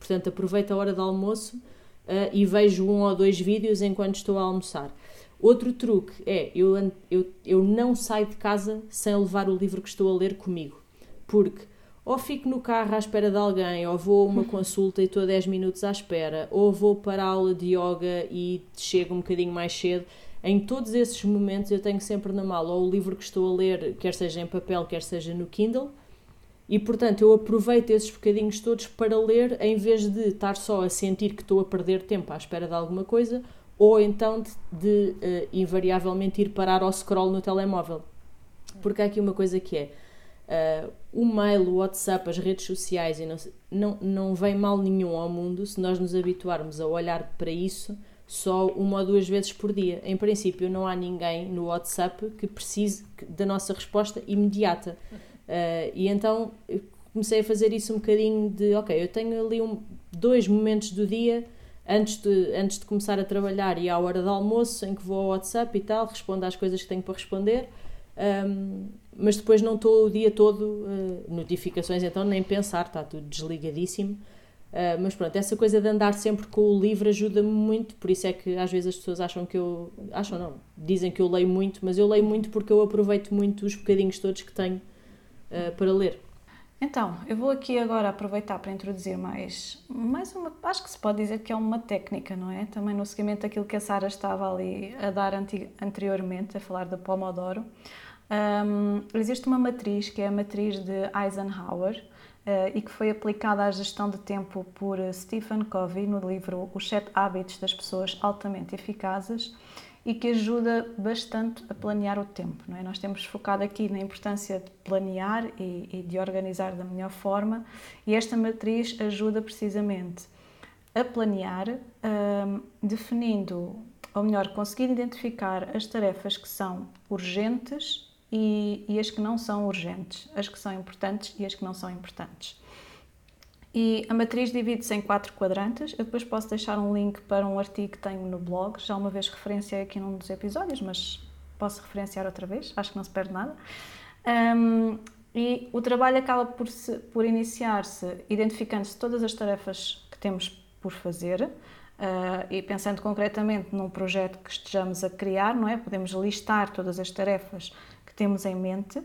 portanto aproveito a hora de almoço e vejo um ou dois vídeos enquanto estou a almoçar. Outro truque é, eu, eu, eu não saio de casa sem levar o livro que estou a ler comigo. Porque ou fico no carro à espera de alguém, ou vou a uma consulta e estou 10 minutos à espera, ou vou para a aula de yoga e chego um bocadinho mais cedo. Em todos esses momentos eu tenho sempre na mala ou o livro que estou a ler, quer seja em papel, quer seja no Kindle, e portanto eu aproveito esses bocadinhos todos para ler em vez de estar só a sentir que estou a perder tempo à espera de alguma coisa ou então de, de uh, invariavelmente ir parar ao scroll no telemóvel. Porque há aqui uma coisa que é uh, o mail, o WhatsApp, as redes sociais, e não, não, não vem mal nenhum ao mundo se nós nos habituarmos a olhar para isso só uma ou duas vezes por dia. Em princípio, não há ninguém no WhatsApp que precise da nossa resposta imediata. Uh, e então comecei a fazer isso um bocadinho de, ok, eu tenho ali um, dois momentos do dia antes de, antes de começar a trabalhar e à hora do almoço, em que vou ao WhatsApp e tal, respondo às coisas que tenho para responder, um, mas depois não estou o dia todo, uh, notificações, então nem pensar, está tudo desligadíssimo. Uh, mas pronto, essa coisa de andar sempre com o livro ajuda-me muito, por isso é que às vezes as pessoas acham que eu. acham não, dizem que eu leio muito, mas eu leio muito porque eu aproveito muito os bocadinhos todos que tenho uh, para ler. Então, eu vou aqui agora aproveitar para introduzir mais, mais uma, acho que se pode dizer que é uma técnica, não é? Também no seguimento daquilo que a Sara estava ali a dar anteriormente, a falar da Pomodoro. Um, existe uma matriz, que é a matriz de Eisenhower, uh, e que foi aplicada à gestão de tempo por Stephen Covey no livro Os Sete Hábitos das Pessoas Altamente Eficazes e que ajuda bastante a planear o tempo. Não é? Nós temos focado aqui na importância de planear e, e de organizar da melhor forma, e esta matriz ajuda precisamente a planear, um, definindo, ou melhor, conseguir identificar as tarefas que são urgentes e, e as que não são urgentes, as que são importantes e as que não são importantes. E a matriz divide-se em quatro quadrantes. Eu depois posso deixar um link para um artigo que tenho no blog, já uma vez referenciei aqui num dos episódios, mas posso referenciar outra vez, acho que não se perde nada. Um, e o trabalho acaba por, por iniciar-se identificando-se todas as tarefas que temos por fazer, Uh, e pensando concretamente num projeto que estejamos a criar, não é? Podemos listar todas as tarefas que temos em mente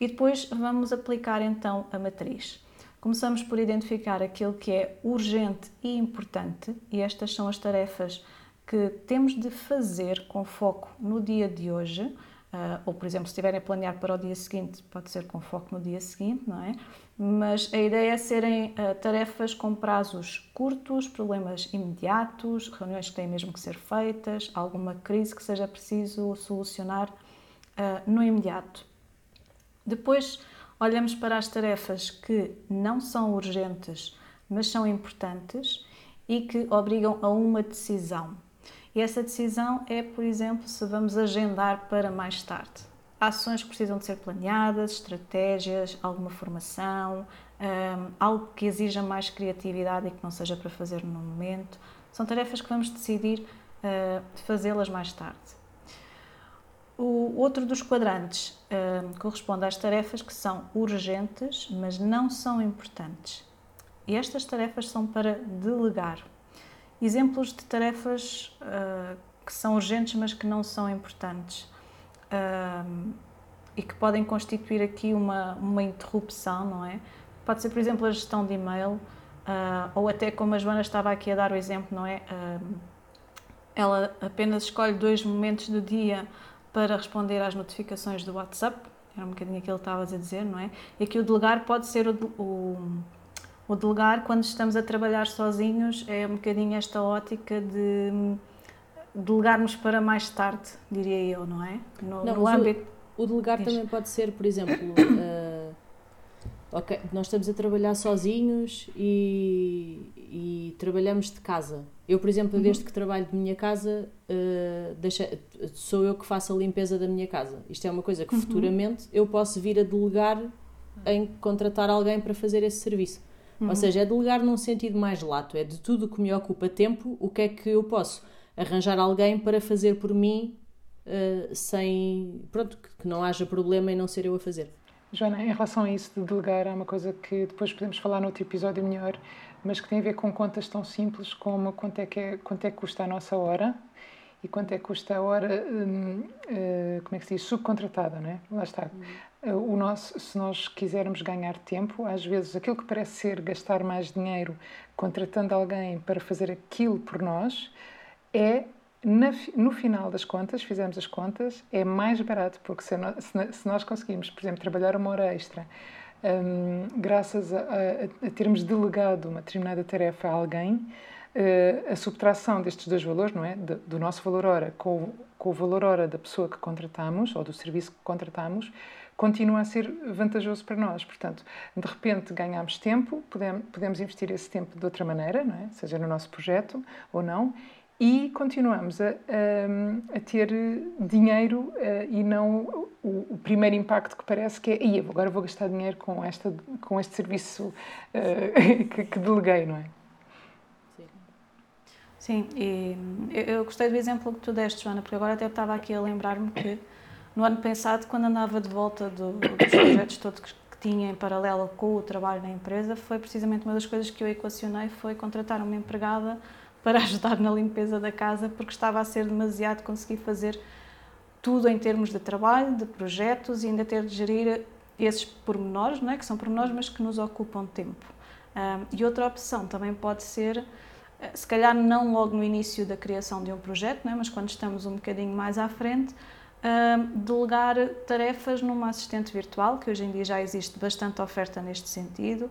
e depois vamos aplicar então a matriz. Começamos por identificar aquilo que é urgente e importante, e estas são as tarefas que temos de fazer com foco no dia de hoje, uh, ou por exemplo, se estiverem a planear para o dia seguinte, pode ser com foco no dia seguinte, não é? Mas a ideia é serem uh, tarefas com prazos curtos, problemas imediatos, reuniões que têm mesmo que ser feitas, alguma crise que seja preciso solucionar uh, no imediato. Depois, olhamos para as tarefas que não são urgentes, mas são importantes e que obrigam a uma decisão. E essa decisão é, por exemplo, se vamos agendar para mais tarde. Ações que precisam de ser planeadas, estratégias, alguma formação, um, algo que exija mais criatividade e que não seja para fazer no momento. São tarefas que vamos decidir uh, fazê-las mais tarde. O outro dos quadrantes uh, corresponde às tarefas que são urgentes, mas não são importantes. E estas tarefas são para delegar. Exemplos de tarefas uh, que são urgentes, mas que não são importantes. Uh, e que podem constituir aqui uma, uma interrupção, não é? Pode ser, por exemplo, a gestão de e-mail, ou até como a Joana estava aqui a dar o exemplo, não é? ela apenas escolhe dois momentos do dia para responder às notificações do WhatsApp, era um bocadinho aquilo que estavas a dizer, não é? E aqui o delegar pode ser o, o, o delegar quando estamos a trabalhar sozinhos, é um bocadinho esta ótica de delegarmos para mais tarde, diria eu, não é? No, não, no âmbito. O, o delegar Diz. também pode ser, por exemplo, uh, *coughs* ok, nós estamos a trabalhar sozinhos e, e trabalhamos de casa eu, por exemplo, uhum. desde que trabalho de minha casa, uh, deixa, sou eu que faço a limpeza da minha casa. Isto é uma coisa que uhum. futuramente eu posso vir a delegar em contratar alguém para fazer esse serviço. Uhum. Ou seja, é delegar num sentido mais lato, é de tudo que me ocupa tempo, o que é que eu posso arranjar alguém para fazer por mim uh, sem. Pronto, que não haja problema em não ser eu a fazer. Joana, em relação a isso de delegar, há uma coisa que depois podemos falar noutro episódio melhor, mas que tem a ver com contas tão simples como quanto é que, é, quanto é que custa a nossa hora e quanto é que custa a hora, hum, uh, como é que se diz, subcontratada, não é? Lá está. Uhum. o nosso, se nós quisermos ganhar tempo, às vezes aquilo que parece ser gastar mais dinheiro contratando alguém para fazer aquilo por nós, é na, no final das contas, fizemos as contas, é mais barato, porque se, se, se nós conseguimos, por exemplo, trabalhar uma hora extra, um, graças a, a, a, termos delegado uma determinada tarefa a alguém, uh, a subtração destes dois valores, não é? Do, nosso valor hora com, com, o valor hora da pessoa que contratamos ou do serviço que contratamos, continua a ser vantajoso para nós. Portanto, de repente ganhamos tempo, podemos, podemos investir esse tempo de outra maneira, não é? seja no nosso projeto ou não, e continuamos a, a, a ter dinheiro uh, e não o, o, primeiro impacto que parece que é agora vou gastar dinheiro com, esta, com este serviço uh, *laughs* que, que, deleguei, não é? Sim, e eu gostei do exemplo que tu deste, Joana, porque agora até estava aqui a lembrar-me que no ano passado, quando andava de volta do, dos projetos todos que, que tinha em paralelo com o trabalho na empresa, foi precisamente uma das coisas que eu equacionei, foi contratar uma empregada para ajudar na limpeza da casa, porque estava a ser demasiado conseguir fazer tudo em termos de trabalho, de projetos e ainda ter de gerir esses pormenores, não é? que são pormenores, mas que nos ocupam tempo. Um, e outra opção também pode ser, eh, se calhar não logo no início da criação de um projeto, não é? mas quando estamos um bocadinho mais à frente, um, delegar tarefas numa assistente virtual, que hoje em dia já existe bastante oferta neste sentido,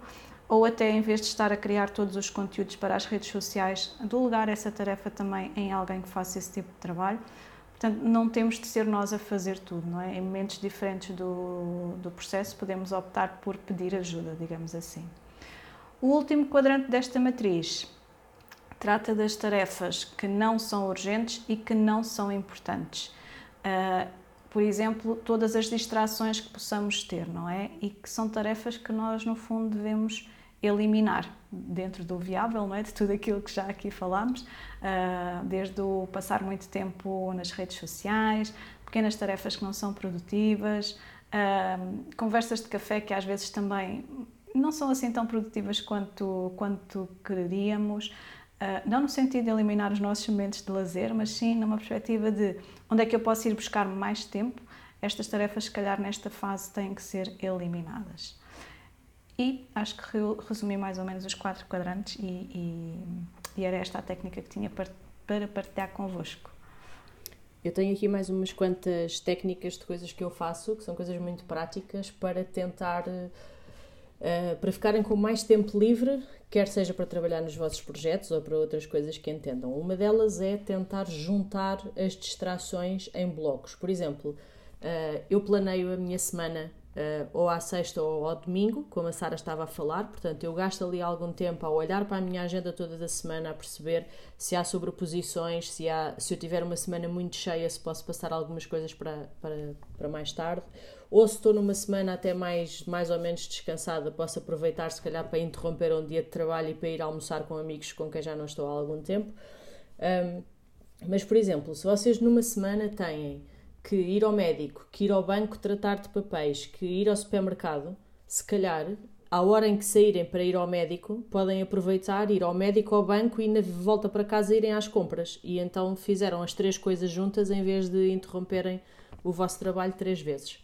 ou até em vez de estar a criar todos os conteúdos para as redes sociais, delegar essa tarefa também em alguém que faça esse tipo de trabalho. Portanto, não temos de ser nós a fazer tudo, não é? Em momentos diferentes do, do processo, podemos optar por pedir ajuda, digamos assim. O último quadrante desta matriz trata das tarefas que não são urgentes e que não são importantes. Uh, por exemplo, todas as distrações que possamos ter, não é? E que são tarefas que nós, no fundo, devemos eliminar dentro do viável, não é? de tudo aquilo que já aqui falámos, uh, desde o passar muito tempo nas redes sociais, pequenas tarefas que não são produtivas, uh, conversas de café que às vezes também não são assim tão produtivas quanto, quanto queríamos, uh, não no sentido de eliminar os nossos momentos de lazer, mas sim numa perspectiva de onde é que eu posso ir buscar mais tempo, estas tarefas, se calhar, nesta fase têm que ser eliminadas. E acho que resumi mais ou menos os quatro quadrantes e, e, e era esta a técnica que tinha para partilhar convosco. Eu tenho aqui mais umas quantas técnicas de coisas que eu faço, que são coisas muito práticas, para tentar. Uh, para ficarem com mais tempo livre, quer seja para trabalhar nos vossos projetos ou para outras coisas que entendam. Uma delas é tentar juntar as distrações em blocos. Por exemplo, uh, eu planeio a minha semana uh, ou à sexta ou ao domingo, como a Sara estava a falar, portanto eu gasto ali algum tempo a olhar para a minha agenda toda da semana, a perceber se há sobreposições, se, há, se eu tiver uma semana muito cheia, se posso passar algumas coisas para, para, para mais tarde, ou se estou numa semana até mais, mais ou menos descansada, posso aproveitar se calhar para interromper um dia de trabalho e para ir almoçar com amigos com quem já não estou há algum tempo. Um, mas, por exemplo, se vocês numa semana têm que ir ao médico, que ir ao banco tratar de papéis, que ir ao supermercado, se calhar, à hora em que saírem para ir ao médico, podem aproveitar, ir ao médico, ao banco e na volta para casa irem às compras. E então fizeram as três coisas juntas em vez de interromperem o vosso trabalho três vezes.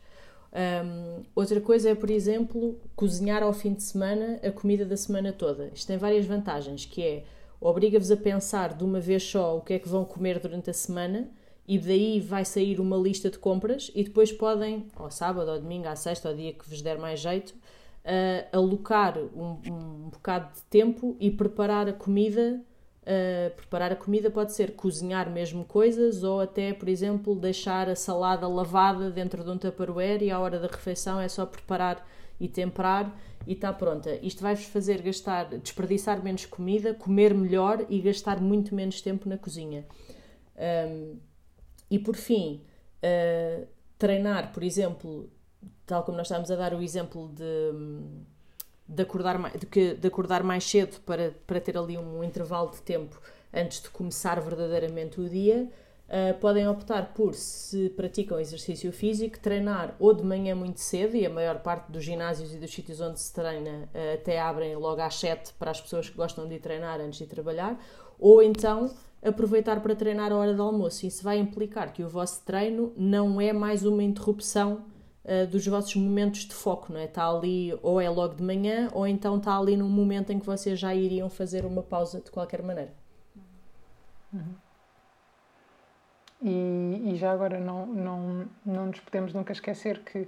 Um, outra coisa é, por exemplo, cozinhar ao fim de semana a comida da semana toda. Isto tem várias vantagens, que é obriga-vos a pensar de uma vez só o que é que vão comer durante a semana e daí vai sair uma lista de compras e depois podem, ao sábado, ao domingo, à sexta, ao dia que vos der mais jeito, uh, alocar um, um bocado de tempo e preparar a comida. Uh, preparar a comida pode ser cozinhar mesmo coisas ou até, por exemplo, deixar a salada lavada dentro de um tupperware e à hora da refeição é só preparar e temperar e está pronta. Isto vai-vos fazer gastar, desperdiçar menos comida, comer melhor e gastar muito menos tempo na cozinha. Um, e por fim, uh, treinar, por exemplo, tal como nós estávamos a dar o exemplo de, de, acordar, mais, de, de acordar mais cedo para, para ter ali um intervalo de tempo antes de começar verdadeiramente o dia, Uh, podem optar por, se praticam exercício físico, treinar ou de manhã muito cedo, e a maior parte dos ginásios e dos sítios onde se treina uh, até abrem logo às 7 para as pessoas que gostam de treinar antes de trabalhar, ou então aproveitar para treinar a hora do almoço. Isso vai implicar que o vosso treino não é mais uma interrupção uh, dos vossos momentos de foco, não é? Está ali, ou é logo de manhã, ou então está ali num momento em que vocês já iriam fazer uma pausa de qualquer maneira. Uhum. E, e, já agora não, não, não nos podemos nunca esquecer que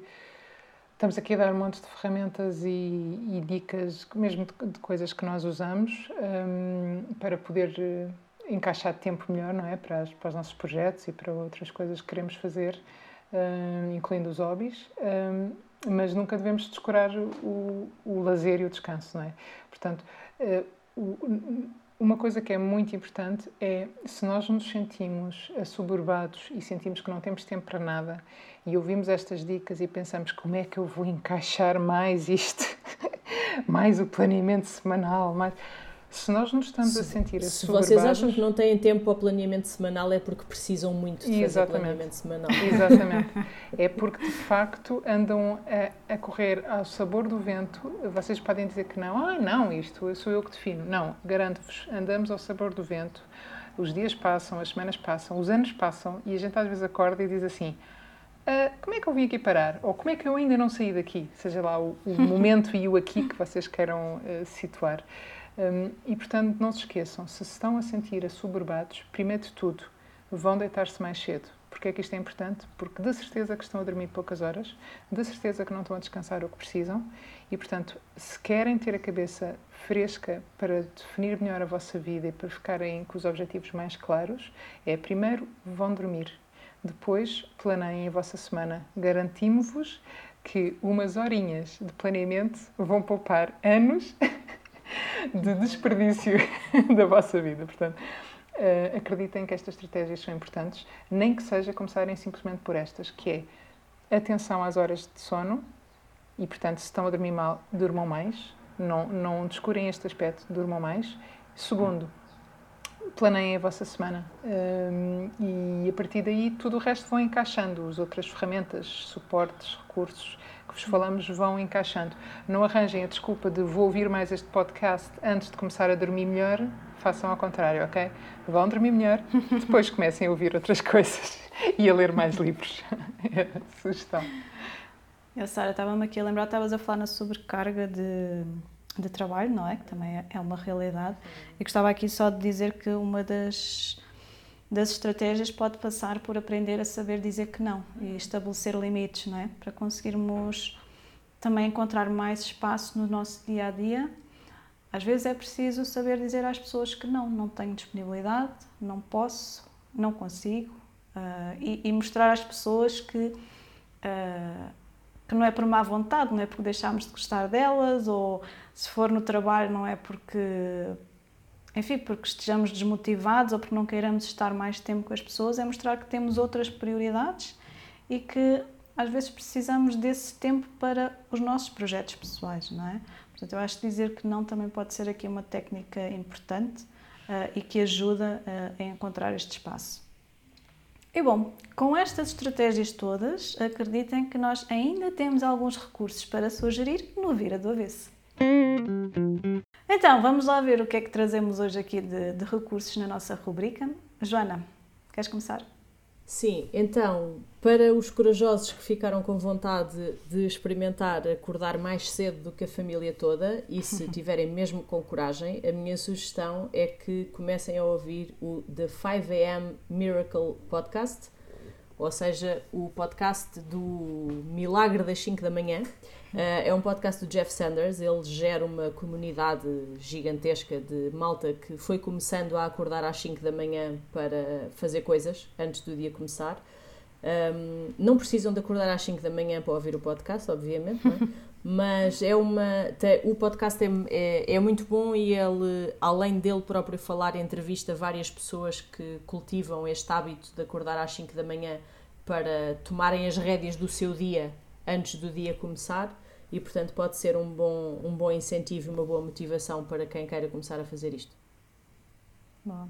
estamos aqui a dar um monte de ferramentas e, e dicas, mesmo de, de, coisas que nós usamos, um, para poder eh, encaixar tempo melhor, não é? Para, as, para os nossos projetos e para outras coisas que queremos fazer, um, incluindo os hobbies. Um, mas nunca devemos descurar o, o lazer e o descanso, não é? Portanto, uh, uma coisa que é muito importante é se nós nos sentimos assoberbados e sentimos que não temos tempo para nada e ouvimos estas dicas e pensamos como é que eu vou encaixar mais isto, *laughs* mais o planeamento semanal, mais se nós nos estamos se, a sentir Se vocês acham que não têm tempo para o planeamento semanal é porque precisam muito de fazer planeamento semanal. Exatamente. *laughs* É porque de facto andam a, a, correr ao sabor do vento. Vocês podem dizer que não, ah, não, isto sou eu que defino. Não, garanto-vos, andamos ao sabor do vento. Os dias passam, as semanas passam, os anos passam e a gente às vezes acorda e diz assim: Uh, como é que eu vim aqui parar? Ou como é que eu ainda não saí daqui? Seja lá o, o momento e o aqui que vocês queiram uh, situar. Um, e, portanto, não se esqueçam, se estão a sentir assoberbados, primeiro de tudo, vão deitar-se mais cedo. Porque é que isto é importante? Porque de certeza que estão a dormir poucas horas, de certeza que não estão a descansar o que precisam e, portanto, se querem ter a cabeça fresca para definir melhor a vossa vida e para ficarem com os objetivos mais claros, é primeiro vão dormir. Depois, planeiem a vossa semana. Garantimos-vos que umas horinhas de planeamento vão poupar anos *laughs* de desperdício *laughs* da vossa vida. Portanto, uh, acreditem que estas estratégias são importantes, nem que seja começarem simplesmente por estas, que é atenção às horas de sono e, portanto, se estão a dormir mal, durmam mais, não, não descurem este aspecto, durmam mais. Segundo, planeiem a vossa semana um, e a partir daí tudo o resto vão encaixando, as outras ferramentas, suportes, recursos, que vos falamos vão encaixando. Não arranjem a desculpa de vou ouvir mais este podcast antes de começar a dormir melhor, façam ao contrário, ok? Vão dormir melhor, *laughs* depois comecem a ouvir outras coisas *laughs* e a ler mais livros. É *laughs* a sugestão. Eu, Sara, estava-me aqui a lembrar, estavas a falar na sobrecarga de, de trabalho, não é? Que também é, é uma realidade. E gostava aqui só de dizer que uma das das estratégias pode passar por aprender a saber dizer que não e estabelecer limites, não é? Para conseguirmos também encontrar mais espaço no nosso dia a dia. Às vezes é preciso saber dizer às pessoas que não, não tenho disponibilidade, não posso, não consigo uh, e, e, mostrar às pessoas que, uh, que não é por má vontade, não é porque deixámos de gostar delas ou se for no trabalho não é porque enfim, porque estejamos desmotivados ou porque não queiramos estar mais tempo com as pessoas, é mostrar que temos outras prioridades e que às vezes precisamos desse tempo para os nossos projetos pessoais, não é? Portanto, eu acho que dizer que não também pode ser aqui uma técnica importante uh, e que ajuda uh, a encontrar este espaço. E bom, com estas estratégias todas, acreditem que nós ainda temos alguns recursos para sugerir no Vira do Avesso. Então, vamos lá ver o que é que trazemos hoje aqui de, de recursos na nossa rubrica. Joana, queres começar? Sim, então, para os corajosos que ficaram com vontade de experimentar acordar mais cedo do que a família toda, e se *laughs* tiverem mesmo com coragem, a minha sugestão é que comecem a ouvir o The 5am Miracle Podcast, ou seja, o podcast do Milagre das 5 da manhã. Uh, é um podcast do Jeff Sanders, ele gera uma comunidade gigantesca de malta que foi começando a acordar às 5 da manhã para fazer coisas antes do dia começar. Um, não precisam de acordar às 5 da manhã para ouvir o podcast, obviamente, é? *laughs* mas é uma. O podcast é, é, é, muito bom e ele, além dele próprio falar, entrevista várias pessoas que cultivam este hábito de acordar às 5 da manhã para tomarem as rédeas do seu dia antes do dia começar e, portanto, pode ser um bom, um bom incentivo e uma boa motivação para quem queira começar a fazer isto. Bom.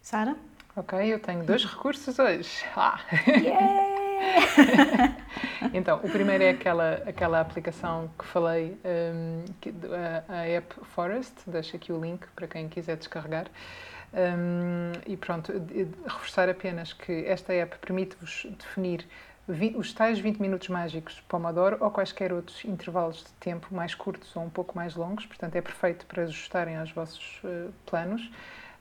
Sara? Ok, eu tenho dois recursos hoje. Ah. Yeah! *laughs* então, o primeiro é aquela, aquela aplicação que falei, um, que, a, a app Forest, deixo aqui o link para quem quiser descarregar. Um, e pronto, reforçar apenas que esta app permite-vos definir os tais 20 minutos mágicos de Pomodoro ou quaisquer outros intervalos de tempo mais curtos ou um pouco mais longos, portanto é perfeito para ajustarem aos vossos uh, planos.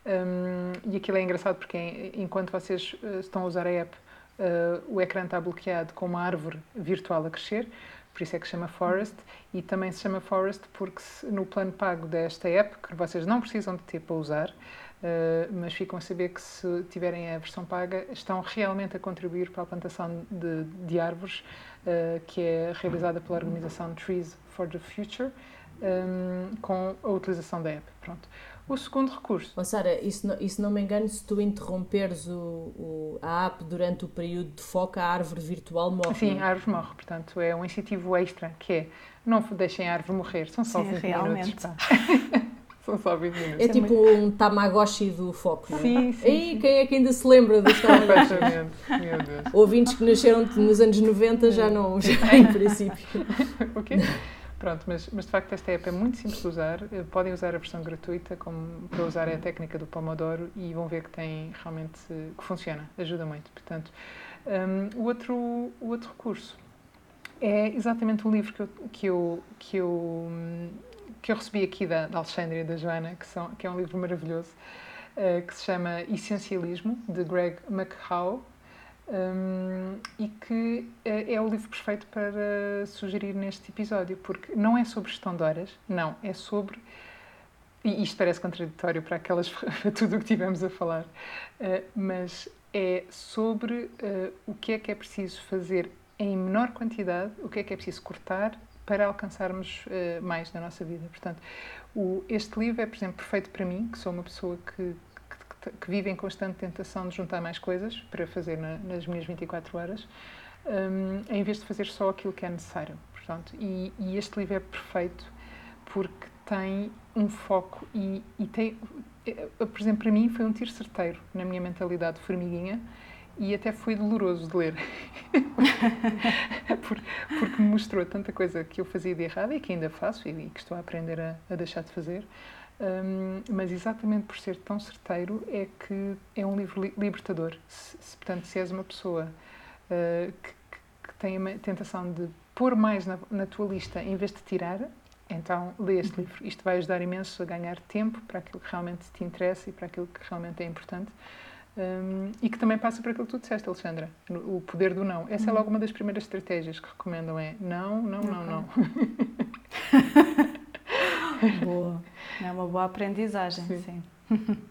Um, e aquilo é engraçado porque enquanto vocês uh, estão a usar a app, uh, o ecrã está bloqueado com uma árvore virtual a crescer, por isso é que chama Forest, e também se chama Forest porque se, no plano pago desta app, que vocês não precisam de ter para usar, uh, mas ficam a saber que se tiverem a versão paga, estão realmente a contribuir para a plantação de, de árvores, uh, que é realizada pela organização Trees for the Future, um, com a utilização da app. Pronto. O segundo recurso. Oh, Sara, isso não, isso não me engano, se tu interromperes o, o, a app durante o período de foco, a árvore virtual morre. Sim, a árvore morre. Portanto, é um incentivo extra, que é não deixem a árvore morrer, são só Sim, 20 realmente. minutos. *laughs* São só 20 minutos. É, é tipo muito... um Tamagotchi do foco, não é? Sim, sim. E quem é que ainda se lembra dos Tamagotchis? Meu Deus. Ouvintes que nasceram nos anos 90 já não, já *laughs* em princípio. o quê? Pronto, mas, mas de facto esta app é muito simples de usar. Eh, podem usar a versão gratuita como para usar a técnica do Pomodoro e vão ver que tem realmente que funciona, ajuda muito. Portanto, um, o outro o outro recurso é exatamente um livro que eu que eu que eu, que eu recebi aqui da, da Alexandria da Joana, que são que é um livro maravilhoso. Uh, que se chama Essencialismo, de Greg McHow, um, e que é, é o livro perfeito para sugerir neste episódio, porque não é sobre gestão de horas, não, é sobre. E isto parece contraditório para, aquelas, *laughs* tudo o que tivemos a falar, uh, mas é sobre uh, o que é que é preciso fazer em menor quantidade, o que é que é preciso cortar para alcançarmos uh, mais na nossa vida. Portanto, o, este livro é, por exemplo, perfeito para mim, que sou uma pessoa que que vivem em constante tentação de juntar mais coisas para fazer na, nas minhas 24 horas, um, em vez de fazer só aquilo que é necessário. Portanto, e, e este livro é perfeito porque tem um foco e, e tem, eh, por exemplo, para mim foi um tiro certeiro na minha mentalidade de formiguinha e até foi doloroso de ler *laughs* porque me mostrou tanta coisa que eu fazia de errado e que ainda faço e que estou a aprender a, a deixar de fazer um, mas exatamente por ser tão certeiro é que é um livro li libertador. Se, se, portanto, se és uma pessoa uh, que, que, tem a tentação de pôr mais na, na, tua lista em vez de tirar, então lê este uhum. livro. Isto vai ajudar imenso a ganhar tempo para aquilo que realmente te interessa e para aquilo que realmente é importante. Um, e que também passa por aquilo que tu disseste, Alexandra, o poder do não. Essa é uhum. logo uma das primeiras estratégias que recomendam, é não, não, não, não. *laughs* É uma boa aprendizagem, sim. sim.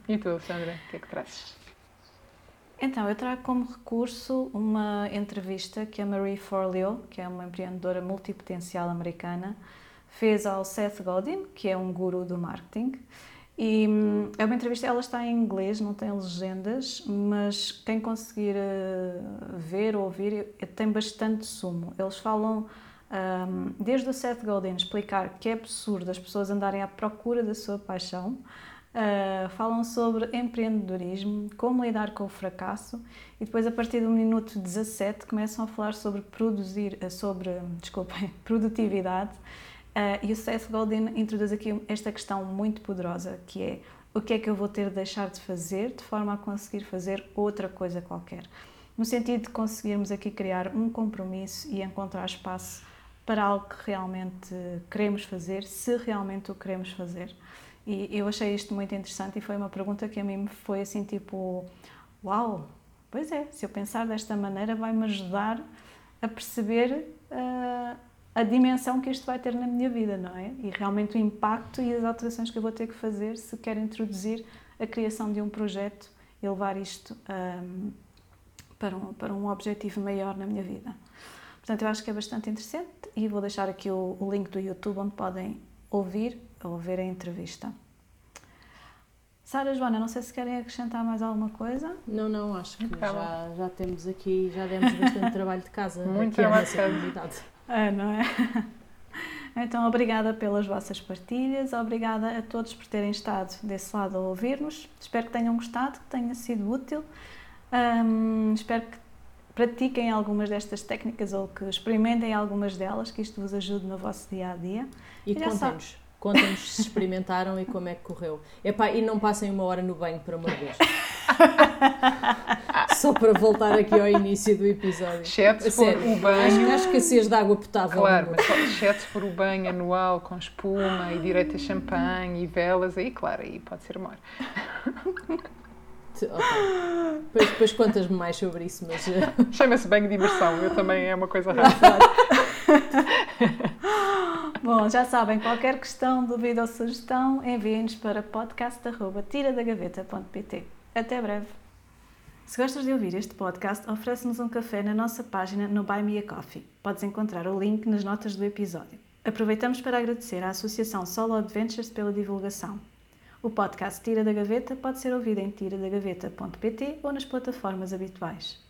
E tu, Sandra, o que é que trazes? Então, eu trago como recurso uma entrevista que a Marie Forleo, que é uma empreendedora multipotencial americana, fez ao Seth Godin, que é um guru do marketing. E hum, é uma entrevista, ela está em inglês, não tem legendas, mas quem conseguir eh, ver ou ouvir tem bastante sumo. Eles falam um, desde o Seth Godin explicar que é absurdo as pessoas andarem à procura da sua paixão, uh, falam sobre empreendedorismo, como lidar com o fracasso e depois a partir do minuto 17 começam a falar sobre produzir, ah, sobre, desculpem, *laughs* produtividade uh, e o Seth Godin introduz aqui esta questão muito poderosa que é o que é que eu vou ter de deixar de fazer de forma a conseguir fazer outra coisa qualquer. No sentido de conseguirmos aqui criar um compromisso e encontrar espaço para algo que realmente queremos fazer, se realmente o queremos fazer. E eu achei isto muito interessante e foi uma pergunta que a mim foi assim tipo, uau, pois é, se eu pensar desta maneira vai-me ajudar a perceber uh, a dimensão que isto vai ter na minha vida, não é? E realmente o impacto e as alterações que eu vou ter que fazer se quero introduzir a criação de um projeto e levar isto um, ah, para, um, para um objetivo maior na minha vida. Portanto, eu acho que é bastante interessante e vou deixar aqui o, o link do YouTube onde podem ouvir ou ver a entrevista. Sara Joana, não sei se querem acrescentar mais alguma coisa. Não, não, acho que já, já temos aqui, já demos bastante *laughs* trabalho de casa. Muito trabalho de casa. *laughs* É, não é? *laughs* Então, obrigada pelas vossas partilhas, obrigada a todos por terem estado desse lado a ouvir-nos. Espero que tenham gostado, que tenha sido útil. Um, espero que pratiquem algumas destas técnicas ou que experimentem algumas delas, que isto vos ajude no vosso dia a dia. E, e contem-nos, contem-nos se experimentaram e como é que correu. Epá, e não passem uma hora no banho, por amor de Deus. *laughs* Só para voltar aqui ao início do episódio. Exceto for o banho. Acho, que a escassez de água potável. Claro, mas só, exceto for o banho anual com espuma e direito a champanhe e velas, aí, claro, aí pode ser amor. *laughs* Okay. Depois, depois contas-me mais sobre isso, mas. Eh, *laughs* Chama-se banho de imersão, eu também é uma coisa rara. *laughs* Bom, já sabem, qualquer questão, dúvida ou sugestão, enviem-nos para podcast.tiradagaveta.pt. Até breve! Se gostas de ouvir este podcast, oferece-nos um café na nossa página no Buy Me a Coffee. Podes encontrar o link nas notas do episódio. Aproveitamos para agradecer à Associação Solo Adventures pela divulgação. O podcast Tira da Gaveta pode ser ouvido em tiradagaveta.pt ou nas plataformas habituais.